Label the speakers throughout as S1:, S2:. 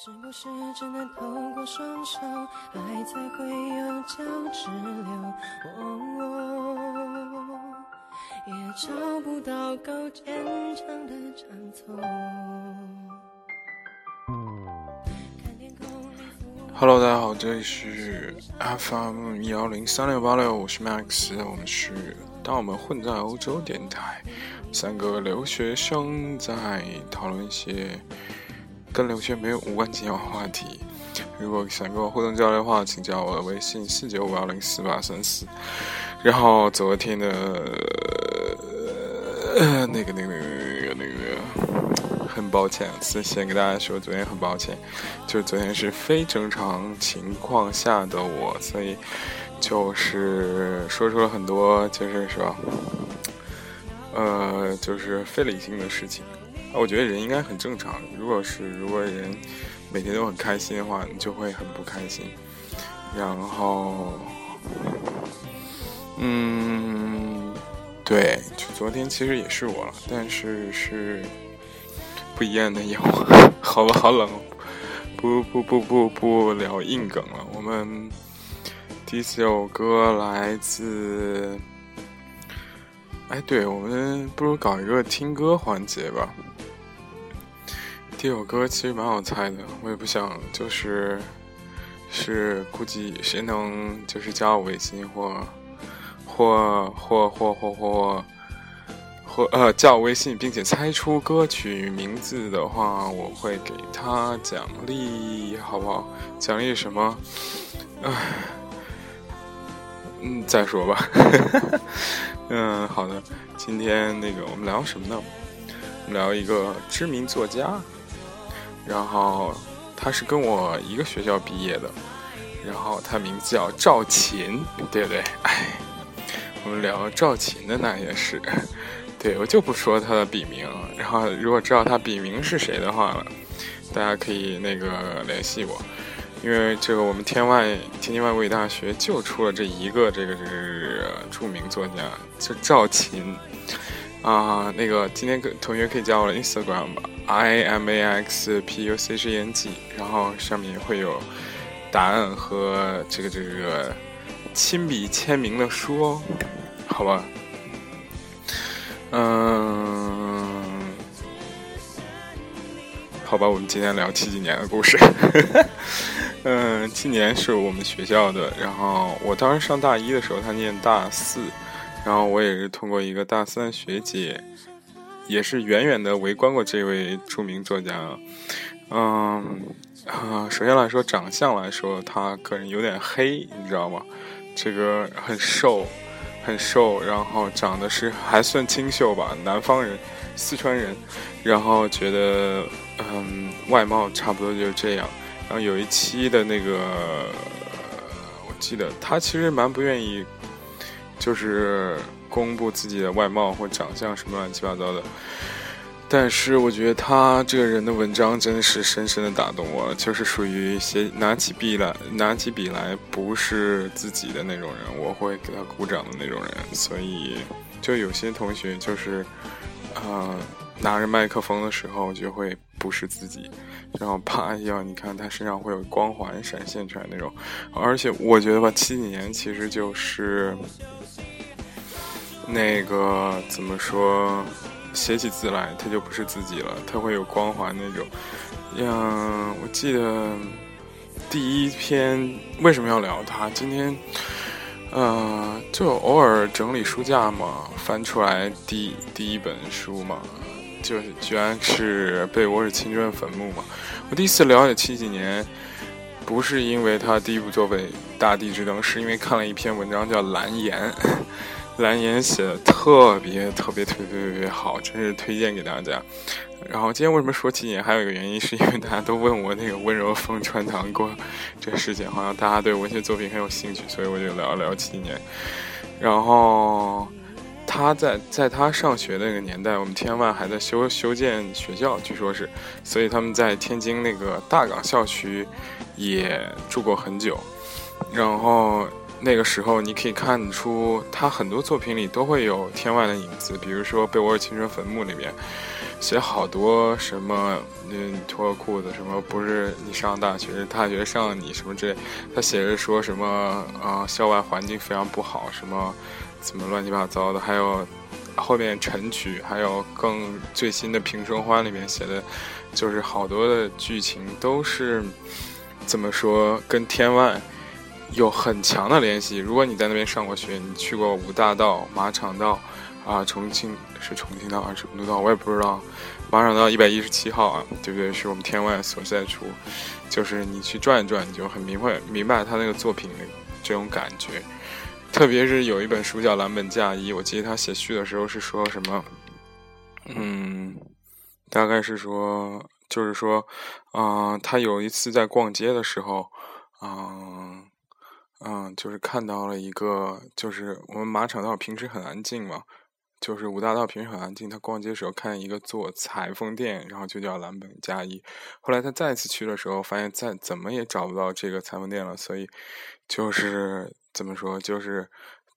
S1: 是不是只能透过双手，爱才会有交织流？也找不到够坚强的长头。
S2: Hello，大家好，这里是 FM 幺零三六八六，我是 Max，我们是当我们混在欧洲电台，三个留学生在讨论一些。跟留学没有无关紧要话题。如果想跟我互动交流的话，请加我的微信四九五幺零四八三四。然后昨天的那个、那个、那个、那个，很抱歉，先先跟大家说，昨天很抱歉，就昨天是非正常情况下的我，所以就是说出了很多，就是说，呃，就是非理性的事情。我觉得人应该很正常。如果是如果人每天都很开心的话，你就会很不开心。然后，嗯，对，就昨天其实也是我了，但是是不一样的有。好了，好冷，不不不不不聊硬梗了。我们第四首歌来自……哎，对，我们不如搞一个听歌环节吧。第一首歌其实蛮好猜的，我也不想，就是是估计谁能就是加我微信或或或或或或或呃加我微信，并且猜出歌曲名字的话，我会给他奖励，好不好？奖励什么？唉，嗯，再说吧。嗯，好的。今天那个我们聊什么呢？我们聊一个知名作家。然后他是跟我一个学校毕业的，然后他名字叫赵琴，对不对？哎，我们聊赵琴的那些事，对我就不说他的笔名。然后如果知道他笔名是谁的话了，大家可以那个联系我，因为这个我们天外天津外国语大学就出了这一个这个是著名作家，就赵琴。啊，那个今天跟同学可以加我的 Instagram 吧，i m a x p u c g n g，然后上面会有答案和这个这个亲笔签名的书哦，好吧？嗯，好吧，我们今天聊七几年的故事。嗯，七年是我们学校的，然后我当时上大一的时候，他念大四。然后我也是通过一个大三学姐，也是远远的围观过这位著名作家。嗯，啊，首先来说长相来说，他个人有点黑，你知道吗？这个很瘦，很瘦，然后长得是还算清秀吧，南方人，四川人。然后觉得，嗯，外貌差不多就是这样。然后有一期的那个，我记得他其实蛮不愿意。就是公布自己的外貌或长相什么乱七八糟的，但是我觉得他这个人的文章真的是深深的打动我，就是属于写拿起笔来拿起笔来不是自己的那种人，我会给他鼓掌的那种人。所以就有些同学就是，啊，拿着麦克风的时候就会不是自己，然后啪一下，你看他身上会有光环闪现出来那种。而且我觉得吧，七几年其实就是。那个怎么说？写起字来，他就不是自己了，他会有光环那种。嗯，我记得第一篇为什么要聊他？今天，呃，就偶尔整理书架嘛，翻出来第第一本书嘛，就居然是《被窝是青春坟墓》嘛。我第一次了解七几年，不是因为他第一部作品《大地之灯》，是因为看了一篇文章叫《蓝颜》。蓝颜写的特别特别特别特别好，真是推荐给大家。然后今天为什么说七年？还有一个原因是因为大家都问我那个温柔风穿堂过这事情，好像大家对文学作品很有兴趣，所以我就聊一聊七年。然后他在在他上学那个年代，我们天外还在修修建学校，据说是，所以他们在天津那个大港校区也住过很久。然后。那个时候，你可以看出他很多作品里都会有天外的影子，比如说《被窝青春坟墓》里面，写好多什么，嗯，脱裤子什么，不是你上大学，大学上你什么之类。他写着说什么啊，校外环境非常不好，什么怎么乱七八糟的。还有后面晨曲，还有更最新的平生欢里面写的，就是好多的剧情都是怎么说，跟天外有很强的联系。如果你在那边上过学，你去过五大道、马场道。啊，重庆是重庆道还是成都道？我也不知道。马场道一百一十七号啊，对不对？是我们天外所在处。就是你去转一转，你就很明白明白他那个作品的这种感觉。特别是有一本书叫《蓝本嫁衣》，我记得他写序的时候是说什么？嗯，大概是说，就是说，啊，他有一次在逛街的时候，嗯嗯，就是看到了一个，就是我们马场道平时很安静嘛。就是五大道平时很安静，他逛街时候看见一个做裁缝店，然后就叫蓝本加一。后来他再次去的时候，发现再怎么也找不到这个裁缝店了，所以就是怎么说，就是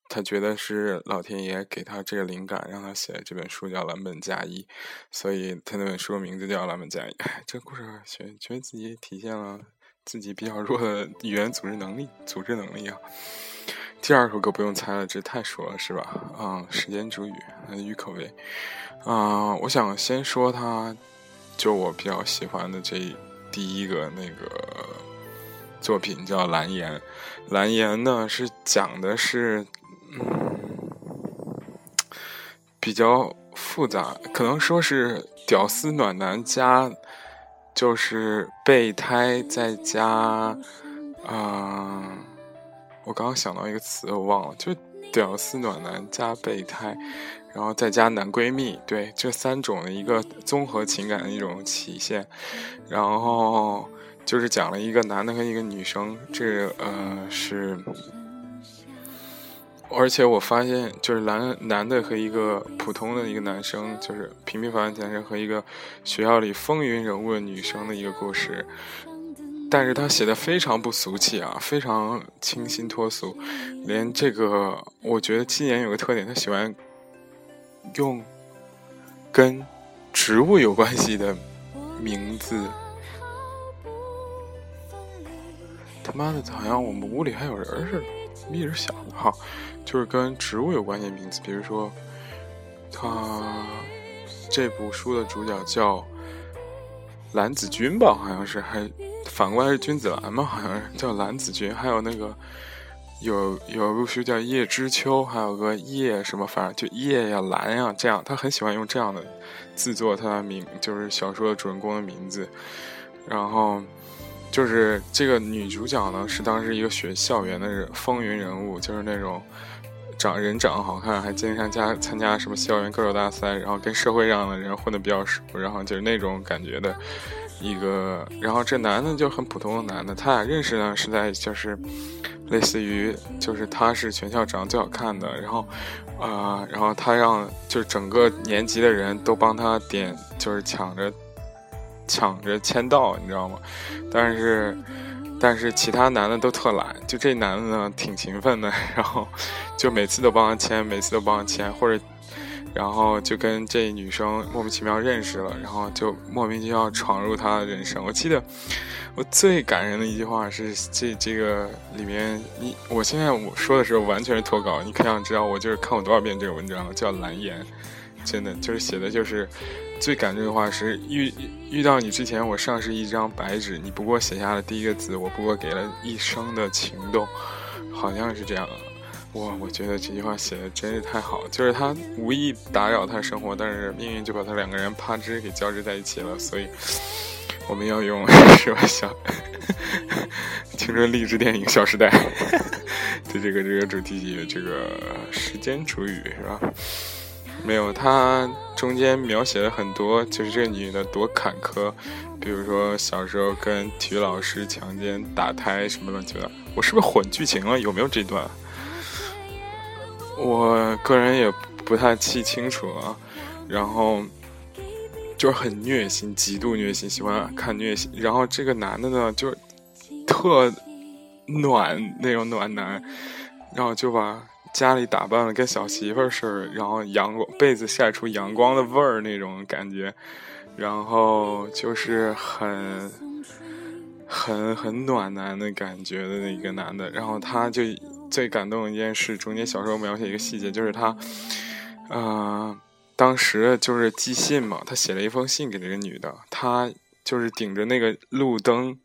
S2: 他觉得是老天爷给他这个灵感，让他写这本书叫蓝本加一，所以他那本书名字叫蓝本加一。这故事觉觉得自己体现了自己比较弱的语言组织能力，组织能力啊。第二首歌不用猜了，这太熟了，是吧？啊，时间煮雨，郁可唯。啊，我想先说他，就我比较喜欢的这第一个那个作品叫《蓝颜》。蓝颜呢是讲的是，嗯，比较复杂，可能说是屌丝暖男加，就是备胎再加，啊。我刚刚想到一个词，我忘了，就屌丝暖男加备胎，然后再加男闺蜜，对，这三种的一个综合情感的一种体现。然后就是讲了一个男的和一个女生，这呃是，而且我发现就是男男的和一个普通的一个男生，就是平平凡凡男生和一个学校里风云人物的女生的一个故事。但是他写的非常不俗气啊，非常清新脱俗，连这个我觉得今年有个特点，他喜欢用跟植物有关系的名字。他妈的，好像我们屋里还有人似的，一直想的哈，就是跟植物有关系的名字，比如说他这部书的主角叫蓝子君吧，好像是还。反过来是君子兰嘛，好像是叫蓝子君，还有那个有有部书叫叶知秋，还有个叶什么，反正就叶呀兰呀这样，他很喜欢用这样的字作他的名，就是小说的主人公的名字。然后就是这个女主角呢，是当时一个学校园的人风云人物，就是那种长人长得好看，还经常加参加什么校园歌手大赛，然后跟社会上的人混的比较熟，然后就是那种感觉的。一个，然后这男的就很普通的男的，他俩认识呢是在就是，类似于就是他是全校长得最好看的，然后，啊，然后他让就是整个年级的人都帮他点，就是抢着抢着签到，你知道吗？但是但是其他男的都特懒，就这男的呢挺勤奋的，然后就每次都帮他签，每次都帮他签，或者。然后就跟这女生莫名其妙认识了，然后就莫名其妙闯入她的人生。我记得我最感人的一句话是这这个里面，你我现在我说的时候完全是脱稿，你可想知道我就是看过多少遍这个文章了，叫蓝颜，真的就是写的就是最感人的话是遇遇到你之前，我上是一张白纸，你不过写下了第一个字，我不过给了一生的情动，好像是这样。哇，我觉得这句话写的真是太好，就是他无意打扰他生活，但是命运就把他两个人啪吱给交织在一起了。所以我们要用 是吧？小青春励志电影《小时代》的这个这个主题曲，这个时间煮雨是吧？没有，他中间描写了很多，就是这个女的多坎坷，比如说小时候跟体育老师强奸、打胎什么乱七八糟。我是不是混剧情了？有没有这段？我个人也不太记清楚了，然后就是很虐心，极度虐心，喜欢看虐心。然后这个男的呢，就特暖那种暖男，然后就把家里打扮的跟小媳妇儿似的，然后阳光被子晒出阳光的味儿那种感觉，然后就是很很很暖男的感觉的那个男的，然后他就最感动一件事，中间小时候描写一个细节，就是他，呃，当时就是寄信嘛，他写了一封信给这个女的，他就是顶着那个路灯，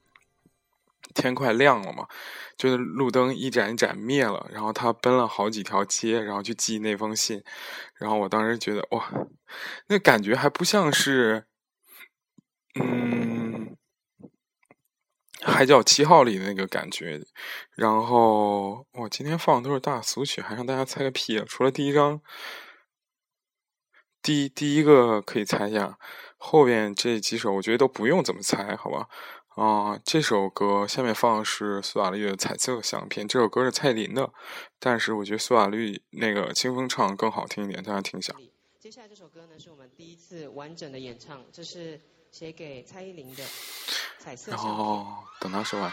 S2: 天快亮了嘛。就是路灯一盏一盏灭了，然后他奔了好几条街，然后去寄那封信，然后我当时觉得哇，那感觉还不像是，嗯，《海角七号》里的那个感觉。然后我今天放的都是大俗曲，还让大家猜个屁！除了第一张，第第一个可以猜一下，后边这几首我觉得都不用怎么猜，好吧？啊，这首歌下面放的是苏打绿的《彩色相片》。这首歌是蔡琳的，但是我觉得苏打绿那个清风唱更好听一点，大家听一下。
S3: 接下来这首歌呢，是我们第一次完整的演唱，这是写给蔡依林的《彩色相片》。然后
S2: 等他说完，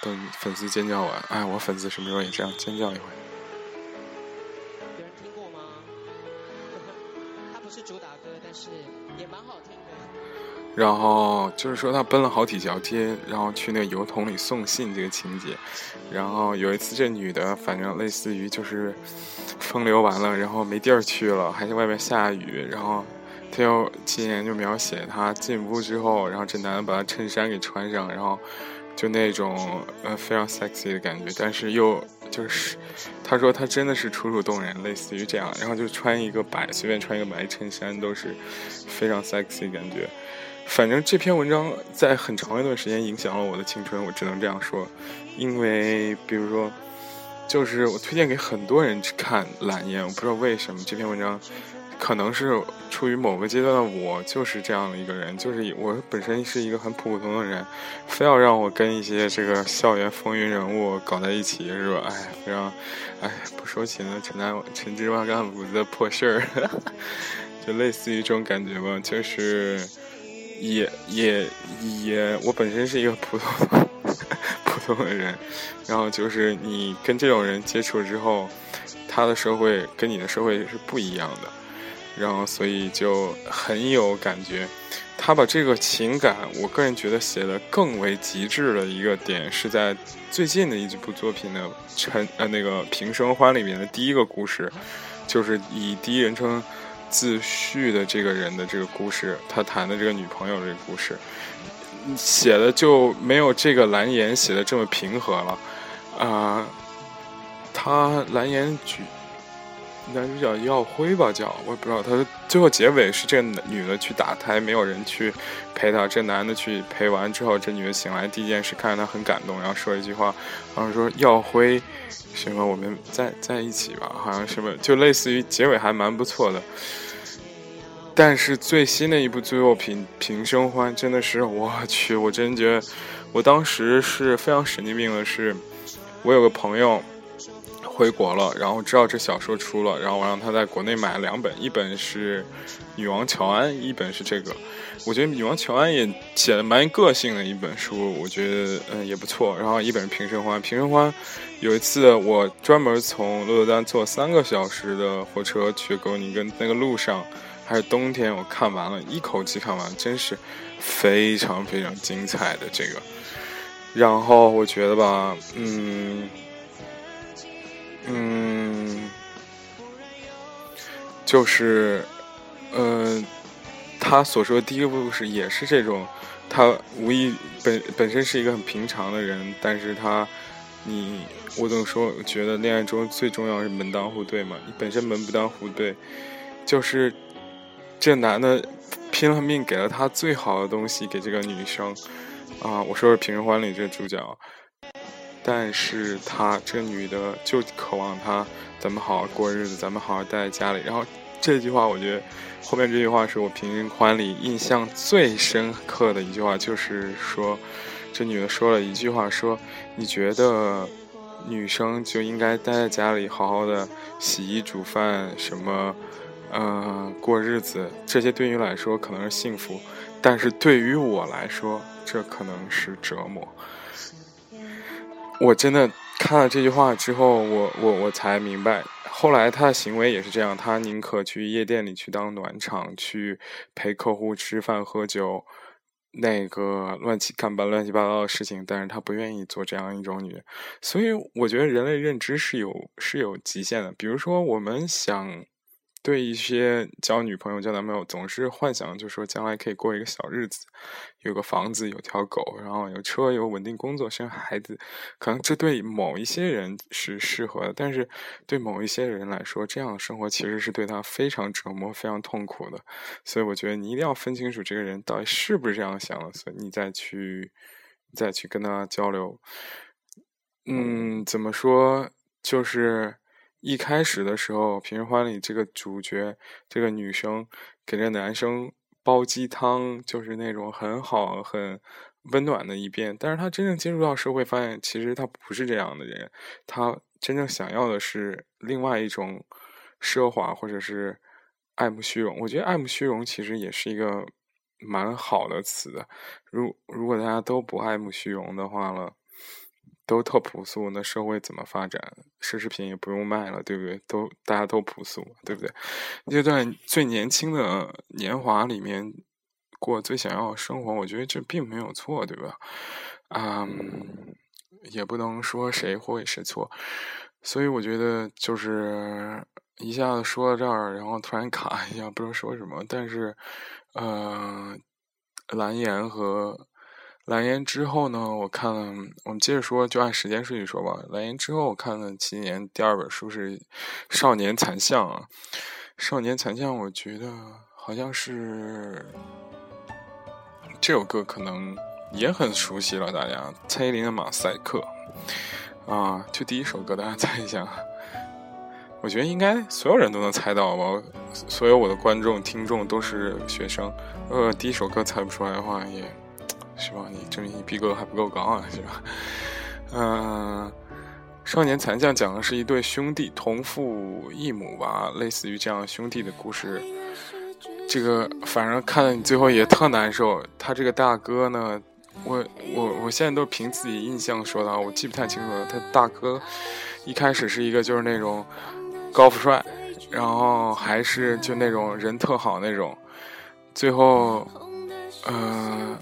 S2: 等粉丝尖叫完，哎，我粉丝什么时候也这样尖叫一回？
S3: 有人听过吗？它不是主打歌，但是也蛮好听。
S2: 然后就是说他奔了好几条街，然后去那个邮筒里送信这个情节。然后有一次这女的，反正类似于就是风流完了，然后没地儿去了，还是外面下雨。然后他就今年就描写他进屋之后，然后这男的把他衬衫给穿上，然后就那种呃非常 sexy 的感觉，但是又就是他说他真的是楚楚动人，类似于这样。然后就穿一个白随便穿一个白衬衫都是非常 sexy 感觉。反正这篇文章在很长一段时间影响了我的青春，我只能这样说。因为比如说，就是我推荐给很多人去看《蓝烟》，我不知道为什么这篇文章，可能是出于某个阶段的我就是这样的一个人，就是我本身是一个很普普通的人，非要让我跟一些这个校园风云人物搞在一起，是吧？哎，非常，哎，不说起那陈南陈芝麻干谷子的破事儿，就类似于这种感觉吧，就是。也也也，我本身是一个普通 普通的人，然后就是你跟这种人接触之后，他的社会跟你的社会是不一样的，然后所以就很有感觉。他把这个情感，我个人觉得写的更为极致的一个点，是在最近的一部作品的《陈呃那个平生欢》里面的第一个故事，就是以第一人称。自序的这个人的这个故事，他谈的这个女朋友这个故事，写的就没有这个蓝颜写的这么平和了，啊，他蓝颜举男主角耀辉吧叫，我也不知道，他最后结尾是这个女的去打胎，没有人去陪她，这男的去陪完之后，这女的醒来第一件事看着他很感动，然后说一句话，然后说耀辉。什么？我们在在一起吧？好像什么，就类似于结尾还蛮不错的。但是最新的一部最后品《平生欢》真的是，我去，我真觉得，我当时是非常神经病的。是，我有个朋友回国了，然后知道这小说出了，然后我让他在国内买了两本，一本是《女王乔安》，一本是这个。我觉得女王乔安也写的蛮个性的一本书，我觉得嗯也不错。然后一本是《平生欢》，《平生欢》有一次我专门从鹿特丹坐三个小时的火车去格尼根，那个路上还是冬天，我看完了，一口气看完，真是非常非常精彩的这个。然后我觉得吧，嗯嗯，就是嗯。他所说的第一个故事也是这种，他无意本本身是一个很平常的人，但是他，你我怎么说？觉得恋爱中最重要是门当户对嘛。你本身门不当户对，就是这男的拼了命给了他最好的东西给这个女生啊。我说是《平生欢》里这个主角，但是她这女的就渴望他咱们好好过日子，咱们好好待在家里。然后这句话，我觉得。后面这句话是我平生欢里印象最深刻的一句话，就是说，这女的说了一句话，说你觉得女生就应该待在家里，好好的洗衣煮饭，什么，呃，过日子，这些对于来说可能是幸福，但是对于我来说，这可能是折磨。我真的看了这句话之后，我我我才明白。后来他的行为也是这样，他宁可去夜店里去当暖场，去陪客户吃饭喝酒，那个乱七干吧乱七八糟的事情，但是他不愿意做这样一种女人。所以我觉得人类认知是有是有极限的，比如说我们想。对一些交女朋友、交男朋友，总是幻想，就说将来可以过一个小日子，有个房子，有条狗，然后有车，有稳定工作，生孩子。可能这对某一些人是适合的，但是对某一些人来说，这样的生活其实是对他非常折磨、非常痛苦的。所以，我觉得你一定要分清楚这个人到底是不是这样想的，所以你再去再去跟他交流。嗯，怎么说？就是。一开始的时候，《平时欢》里这个主角，这个女生给这男生煲鸡汤，就是那种很好、很温暖的一遍。但是他真正接触到社会，发现其实他不是这样的人。他真正想要的是另外一种奢华，或者是爱慕虚荣。我觉得爱慕虚荣其实也是一个蛮好的词。如如果大家都不爱慕虚荣的话了。都特朴素，那社会怎么发展？奢侈品也不用卖了，对不对？都大家都朴素，对不对？那段最年轻的年华里面过最想要的生活，我觉得这并没有错，对吧？嗯，也不能说谁会谁错，所以我觉得就是一下子说到这儿，然后突然卡一下，不知道说什么。但是，呃，蓝颜和。蓝颜之后呢？我看了，我们接着说，就按时间顺序说吧。蓝颜之后，我看了今年第二本书是《少年残像》啊，《少年残像》，我觉得好像是这首歌可能也很熟悉了，大家蔡依林的《马赛克》啊，就第一首歌，大家 猜一下。我觉得应该所有人都能猜到吧，所有我的观众听众都是学生，呃，第一首歌猜不出来的话也。是吧？你证明你逼格还不够高啊，是吧？嗯，少年残将讲的是一对兄弟同父异母吧，类似于这样兄弟的故事。这个反正看了你最后也特难受。他这个大哥呢，我我我现在都凭自己印象说的，我记不太清楚了。他大哥一开始是一个就是那种高富帅，然后还是就那种人特好那种，最后，嗯。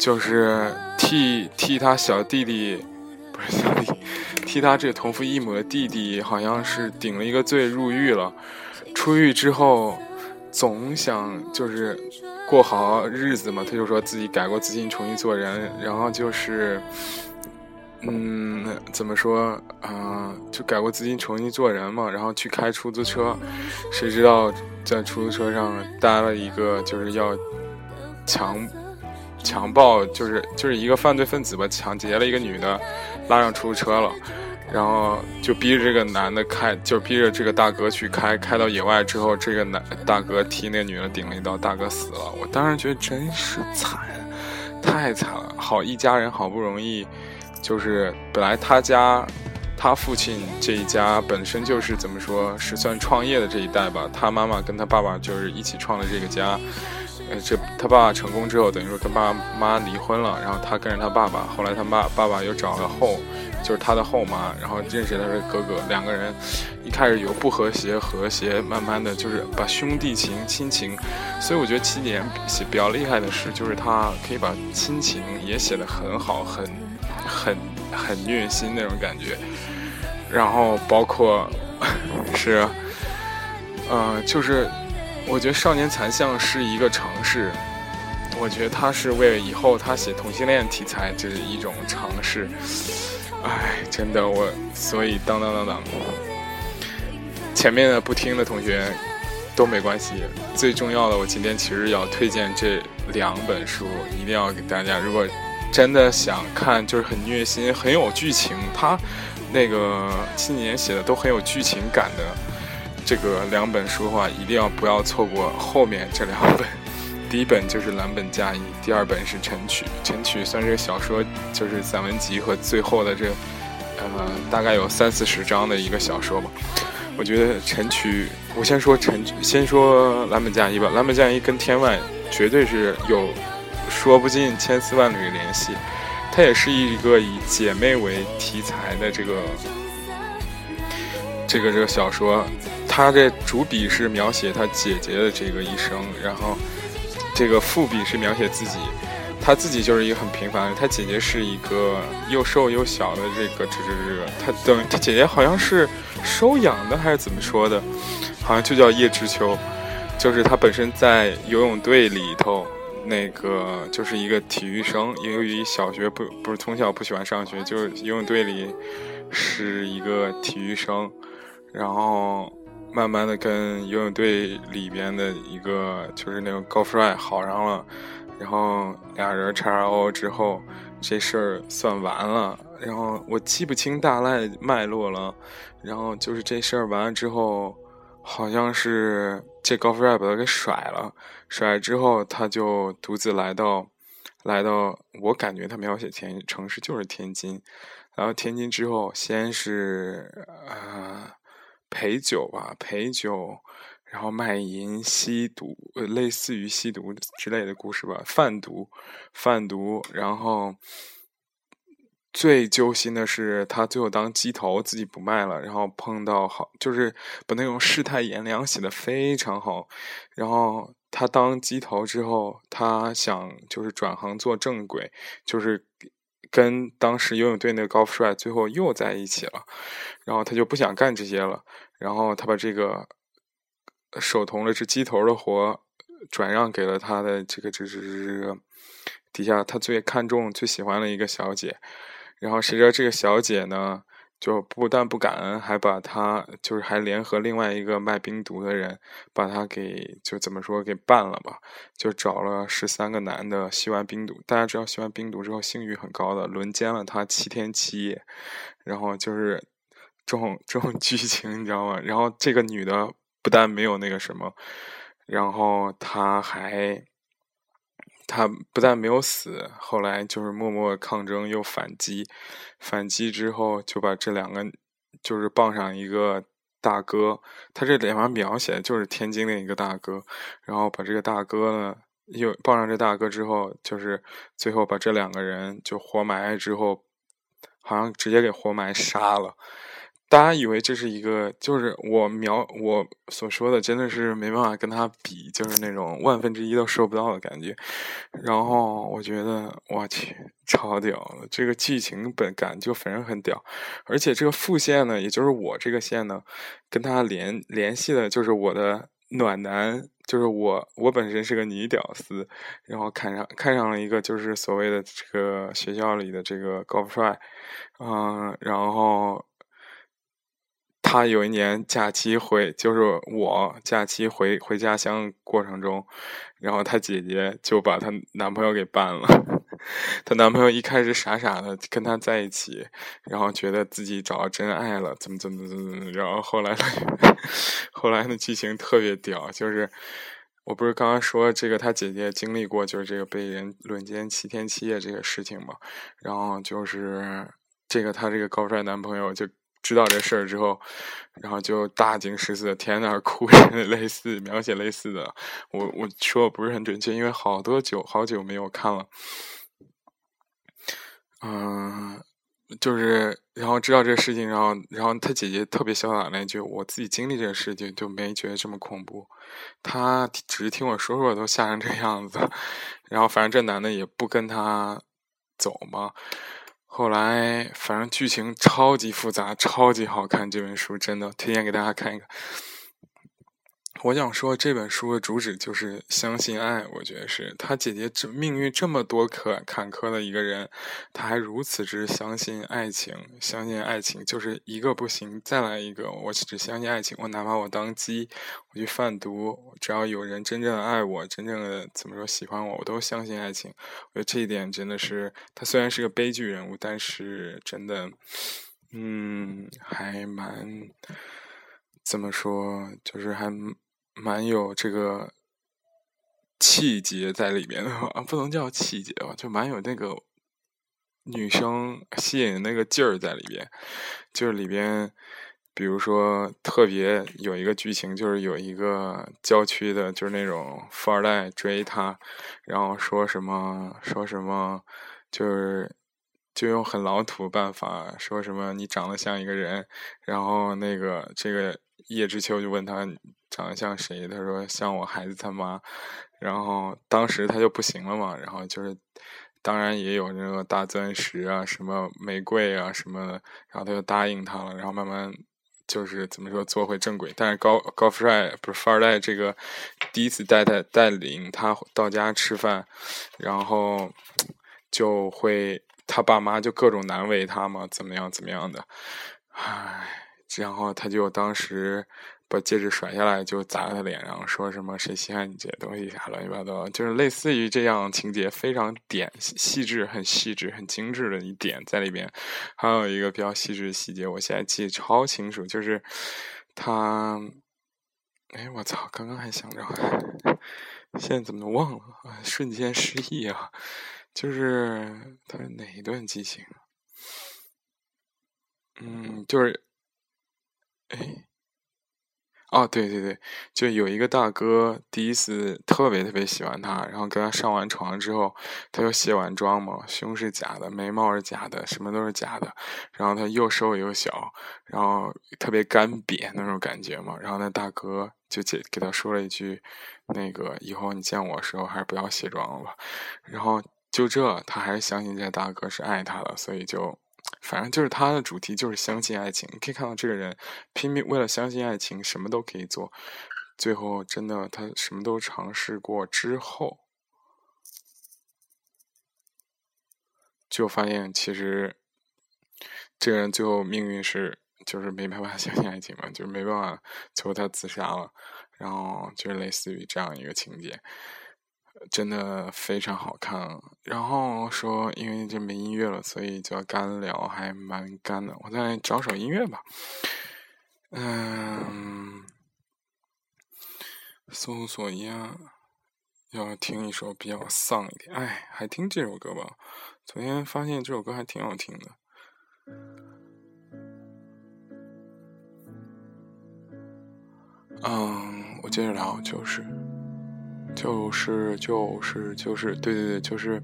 S2: 就是替替他小弟弟，不是小弟，替他这同父异母的弟弟，好像是顶了一个罪入狱了。出狱之后，总想就是过好日子嘛，他就说自己改过自新，重新做人。然后就是，嗯，怎么说啊？就改过自新，重新做人嘛。然后去开出租车，谁知道在出租车上搭了一个就是要强。强暴就是就是一个犯罪分子吧，抢劫了一个女的，拉上出租车了，然后就逼着这个男的开，就逼着这个大哥去开，开到野外之后，这个男大哥替那女的顶了一刀，大哥死了。我当时觉得真是惨，太惨了。好一家人好不容易，就是本来他家，他父亲这一家本身就是怎么说是算创业的这一代吧，他妈妈跟他爸爸就是一起创了这个家。这他爸爸成功之后，等于说跟爸妈离婚了，然后他跟着他爸爸。后来他妈爸爸又找了后，就是他的后妈，然后认识他的哥哥。两个人一开始有不和谐，和谐，慢慢的就是把兄弟情、亲情。所以我觉得七年写比较厉害的是，就是他可以把亲情也写得很好，很很很虐心那种感觉。然后包括 是，呃，就是。我觉得《少年残像》是一个尝试，我觉得他是为以后他写同性恋题材这是一种尝试。哎，真的我，所以当当当当，前面的不听的同学都没关系。最重要的，我今天其实要推荐这两本书，一定要给大家。如果真的想看，就是很虐心、很有剧情，他那个七年写的都很有剧情感的。这个两本书的话，一定要不要错过后面这两本。第一本就是蓝本嫁衣，第二本是晨曲。晨曲算是小说，就是散文集和最后的这，呃，大概有三四十章的一个小说吧。我觉得晨曲，我先说晨，先说蓝本嫁衣吧。蓝本嫁衣跟天外绝对是有说不尽千丝万缕的联系。它也是一个以姐妹为题材的这个。这个这个小说，他这主笔是描写他姐姐的这个一生，然后这个副笔是描写自己，他自己就是一个很平凡的，他姐姐是一个又瘦又小的这个这这这个，他等他姐姐好像是收养的还是怎么说的，好像就叫叶知秋，就是他本身在游泳队里头。那个就是一个体育生，由于小学不不是从小不喜欢上学，就是游泳队里是一个体育生，然后慢慢的跟游泳队里边的一个就是那个高富帅好上了，然后俩人叉叉 O 之后，这事儿算完了。然后我记不清大概脉络了，然后就是这事儿完了之后，好像是这高富帅把他给甩了。甩了之后，他就独自来到，来到。我感觉他描写前城市就是天津，然后天津之后，先是呃陪酒吧，陪酒，然后卖淫、吸毒，类似于吸毒之类的故事吧，贩毒，贩毒，然后。最揪心的是，他最后当鸡头，自己不卖了，然后碰到好，就是把那种世态炎凉写的非常好。然后他当鸡头之后，他想就是转行做正轨，就是跟当时游泳队那个高富帅最后又在一起了。然后他就不想干这些了，然后他把这个手头的这鸡头的活转让给了他的这个这这这这底下他最看重、最喜欢的一个小姐。然后谁知道这个小姐呢，就不但不感恩，还把他就是还联合另外一个卖冰毒的人，把他给就怎么说给办了吧？就找了十三个男的吸完冰毒，大家知道吸完冰毒之后性欲很高的，轮奸了他七天七夜，然后就是这种这种 剧情，你知道吗？然后这个女的不但没有那个什么，然后她还。他不但没有死，后来就是默默抗争又反击，反击之后就把这两个就是傍上一个大哥，他这里面描写就是天津的一个大哥，然后把这个大哥呢又傍上这大哥之后，就是最后把这两个人就活埋之后，好像直接给活埋杀了。大家以为这是一个，就是我描我所说的，真的是没办法跟他比，就是那种万分之一都收不到的感觉。然后我觉得，我去，超屌的，这个剧情本感就反正很屌。而且这个副线呢，也就是我这个线呢，跟他联联系的就是我的暖男，就是我我本身是个女屌丝，然后看上看上了一个就是所谓的这个学校里的这个高富帅，嗯，然后。他有一年假期回，就是我假期回回家乡过程中，然后他姐姐就把她男朋友给办了。她男朋友一开始傻傻的跟她在一起，然后觉得自己找到真爱了，怎么怎么怎么怎么，然后后来 后来的剧情特别屌，就是我不是刚刚说这个他姐姐经历过就是这个被人轮奸七天七夜这个事情嘛，然后就是这个他这个高帅男朋友就。知道这事儿之后，然后就大惊失色，天天哭，类似描写类似的。我我说不是很准确，因为好多久好久没有看了。嗯，就是然后知道这事情，然后然后他姐姐特别潇洒那句：“我自己经历这个事情就没觉得这么恐怖。”他只是听我说说都吓成这样子，然后反正这男的也不跟他走嘛。后来，反正剧情超级复杂，超级好看。这本书真的推荐给大家看一看。我想说，这本书的主旨就是相信爱。我觉得是他姐姐这命运这么多坎坎坷的一个人，他还如此之相信爱情，相信爱情就是一个不行，再来一个。我只相信爱情，我哪怕我当鸡，我去贩毒，只要有人真正的爱我，真正的怎么说喜欢我，我都相信爱情。我觉得这一点真的是，他虽然是个悲剧人物，但是真的，嗯，还蛮怎么说，就是还。蛮有这个气节在里面的啊，不能叫气节吧，就蛮有那个女生吸引那个劲儿在里边。就是里边，比如说特别有一个剧情，就是有一个郊区的，就是那种富二代追她，然后说什么说什么，就是。就用很老土办法说什么你长得像一个人，然后那个这个叶知秋就问他长得像谁，他说像我孩子他妈，然后当时他就不行了嘛，然后就是当然也有那个大钻石啊，什么玫瑰啊什么的，然后他就答应他了，然后慢慢。就是怎么说做回正轨，但是高高富帅不是富二代，这个第一次带带带领他到家吃饭，然后就会他爸妈就各种难为他嘛，怎么样怎么样的，唉，然后他就当时。把戒指甩下来就砸他脸上，说什么谁稀罕你这些东西啥乱七八糟，就是类似于这样情节，非常点细致、很细致、很精致的一点在里边。还有一个比较细致的细节，我现在记得超清楚，就是他，哎，我操，刚刚还想着，现在怎么能忘了？瞬间失忆啊！就是他是哪一段激情？嗯，就是，哎。哦，对对对，就有一个大哥第一次特别特别喜欢他，然后跟他上完床之后，他又卸完妆嘛，胸是假的，眉毛是假的，什么都是假的，然后他又瘦又小，然后特别干瘪那种感觉嘛，然后那大哥就给给他说了一句，那个以后你见我的时候还是不要卸妆了吧，然后就这，他还是相信这大哥是爱他的，所以就。反正就是他的主题就是相信爱情，你可以看到这个人拼命为了相信爱情，什么都可以做。最后真的他什么都尝试过之后，就发现其实这个人最后命运是就是没办法 相信爱情嘛，就是没办法，最后他自杀了。然后就是类似于这样一个情节。真的非常好看，然后说因为这没音乐了，所以就要干聊，还蛮干的。我再找首音乐吧，嗯，搜索一下，要听一首比较丧一点。哎，还听这首歌吧？昨天发现这首歌还挺好听的。嗯，我接着聊，就是。就是就是就是对对对，就是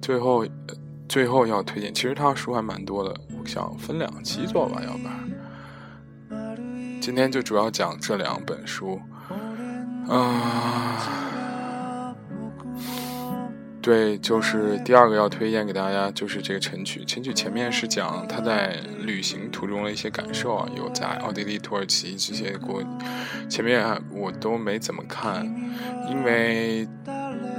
S2: 最后最后要推荐。其实他书还蛮多的，我想分两期做吧，要不然今天就主要讲这两本书，啊。对，就是第二个要推荐给大家，就是这个晨曲。晨曲前面是讲他在旅行途中的一些感受啊，有在奥地利、土耳其这些国，前面我都没怎么看，因为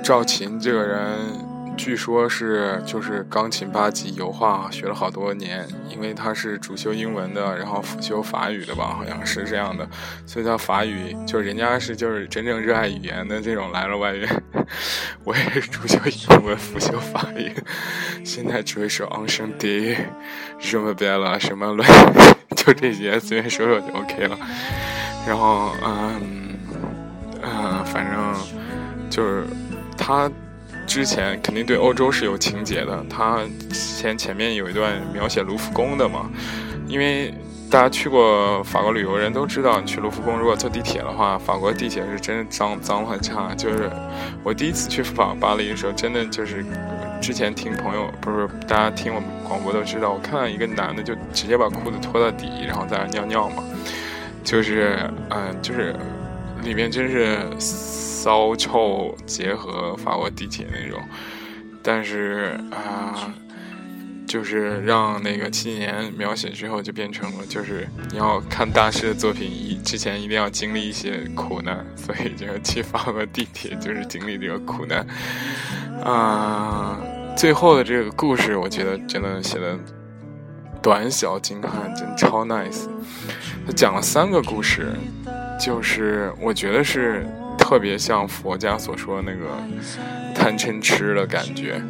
S2: 赵琴这个人。据说是就是钢琴八级油画学了好多年，因为他是主修英文的，然后辅修法语的吧，好像是这样的，所以他法语就人家是就是真正热爱语言的这种来了外援。我也是主修英文，辅修法语，现在只会说 o n c h a n t 什么别了，什么乱，就这些随便说说就 OK 了。然后嗯嗯，反正就是他。之前肯定对欧洲是有情节的，他前前面有一段描写卢浮宫的嘛，因为大家去过法国旅游人都知道，你去卢浮宫如果坐地铁的话，法国地铁是真的脏脏很差。就是我第一次去法巴黎的时候，真的就是之前听朋友不是大家听我们广播都知道，我看到一个男的就直接把裤子脱到底，然后在那尿尿嘛，就是嗯就是里面真是。骚臭结合法国地铁那种，但是啊，就是让那个七年描写之后，就变成了就是你要看大师的作品，一之前一定要经历一些苦难，所以就去法国地铁就是经历这个苦难啊。最后的这个故事，我觉得真的写的短小精悍，真超 nice。他讲了三个故事，就是我觉得是。特别像佛家所说的那个贪嗔痴的感觉，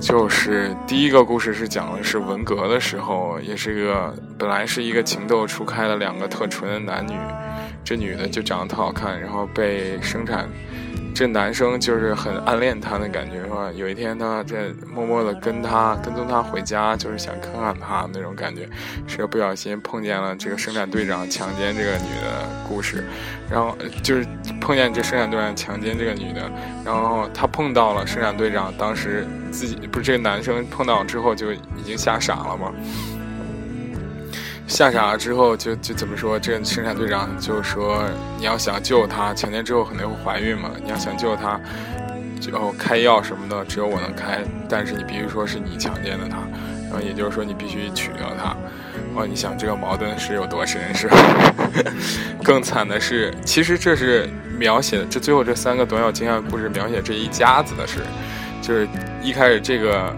S2: 就是第一个故事是讲的是文革的时候，也是一个本来是一个情窦初开的两个特纯的男女，这女的就长得特好看，然后被生产。这男生就是很暗恋她的感觉，是吧？有一天他在默默的跟她跟踪她回家，就是想看看她那种感觉，是不小心碰见了这个生产队长强奸这个女的故事，然后就是碰见这生产队长强奸这个女的，然后他碰到了生产队长当时自己不是这个男生碰到之后就已经吓傻了吗？吓傻了之后就就怎么说？这个生产队长就说你要想救他，强奸之后肯定会怀孕嘛，你要想救他，就开药什么的，只有我能开，但是你必须说是你强奸的他，然后也就是说你必须娶掉他。哦，你想这个矛盾是有多深是吧？更惨的是，其实这是描写这最后这三个短小精悍故事描写这一家子的事，就是一开始这个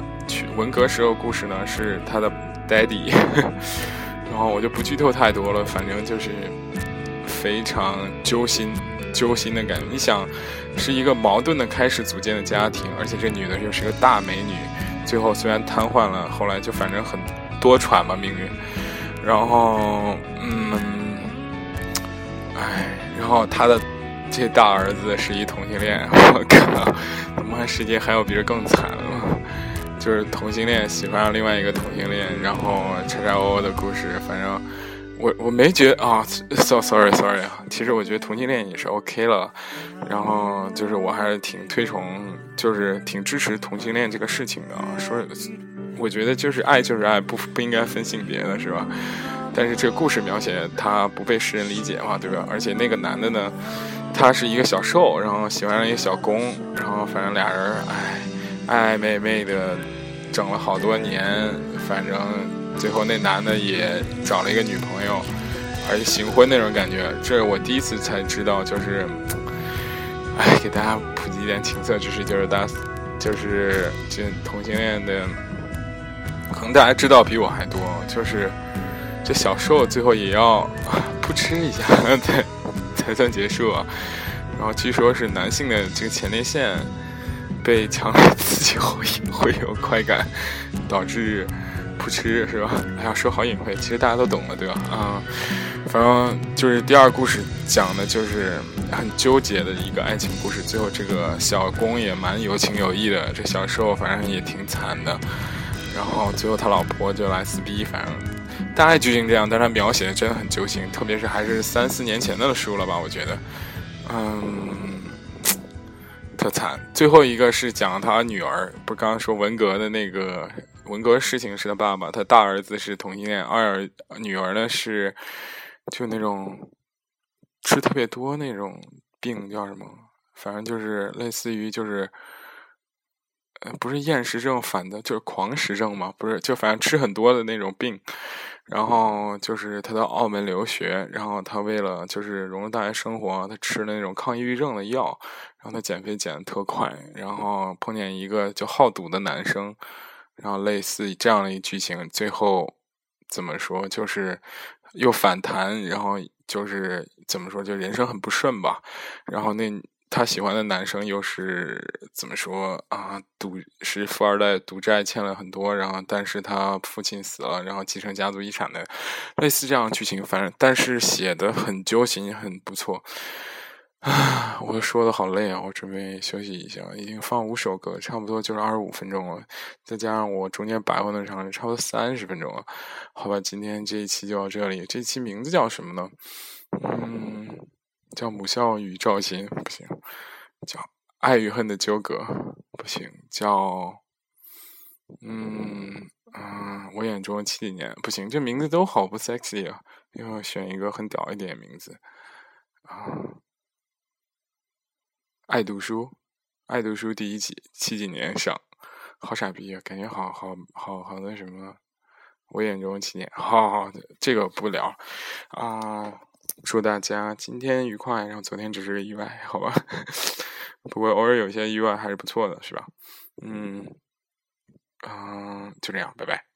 S2: 文革时候故事呢是他的 daddy，然后我就不剧透太多了，反正就是非常揪心揪心的感觉。你想，是一个矛盾的开始组建的家庭，而且这女的又是个大美女，最后虽然瘫痪了，后来就反正很多舛吧命运。然后，嗯，哎，然后他的这大儿子是一同性恋，我靠，他妈世界还有比这更惨了，就是同性恋喜欢上另外一个同性恋，然后叉叉 O 的故事，反正我我没觉得啊，so sorry sorry 啊，其实我觉得同性恋也是 OK 了，然后就是我还是挺推崇，就是挺支持同性恋这个事情的，说。我觉得就是爱就是爱，不不应该分性别的是吧？但是这个故事描写他不被世人理解嘛，对吧？而且那个男的呢，他是一个小受，然后喜欢上一个小公，然后反正俩人哎爱爱妹妹的整了好多年，反正最后那男的也找了一个女朋友，而且行婚那种感觉，这是我第一次才知道，就是哎给大家普及一点情色知识，就是大就是这同性恋的。可能大家知道比我还多，就是这小受最后也要扑哧一下 才才算结束啊。然后据说是男性的这个前列腺被强烈刺激后 会有快感，导致扑哧是吧？哎呀，说好隐晦，其实大家都懂了对吧？啊，反正就是第二故事讲的就是很纠结的一个爱情故事，最后这个小公也蛮有情有义的，这小受反正也挺惨的。然后最后他老婆就来撕逼，反正大概剧情这样，但他描写的真的很揪心，特别是还是三四年前的书了吧？我觉得，嗯，特惨。最后一个是讲他女儿，不刚刚说文革的那个文革事情是他爸爸，他大儿子是同性恋，二儿女儿呢是就那种吃特别多那种病叫什么？反正就是类似于就是。不是厌食症，反的就是狂食症嘛，不是，就反正吃很多的那种病，然后就是他到澳门留学，然后他为了就是融入大学生活，他吃了那种抗抑郁症的药，然后他减肥减的特快，然后碰见一个就好赌的男生，然后类似这样的一剧情，最后怎么说就是又反弹，然后就是怎么说就人生很不顺吧，然后那。他喜欢的男生又是怎么说啊？赌是富二代，赌债欠了很多，然后但是他父亲死了，然后继承家族遗产的，类似这样的剧情，反正但是写的很揪心，很不错。啊，我说的好累啊，我准备休息一下。已经放五首歌，差不多就是二十五分钟了，再加上我中间摆换的长，差不多三十分钟了。好吧，今天这一期就到这里。这期名字叫什么呢？嗯。叫母校与赵鑫不行，叫爱与恨的纠葛不行，叫嗯嗯我眼中七几年不行，这名字都好不 sexy 啊，要选一个很屌一点名字啊。爱读书，爱读书第一集七几年上，好傻逼啊，感觉好好好好那什么，我眼中七年，好好这个不聊啊。祝大家今天愉快，然后昨天只是个意外，好吧？不过偶尔有些意外还是不错的，是吧？嗯，嗯，就这样，拜拜。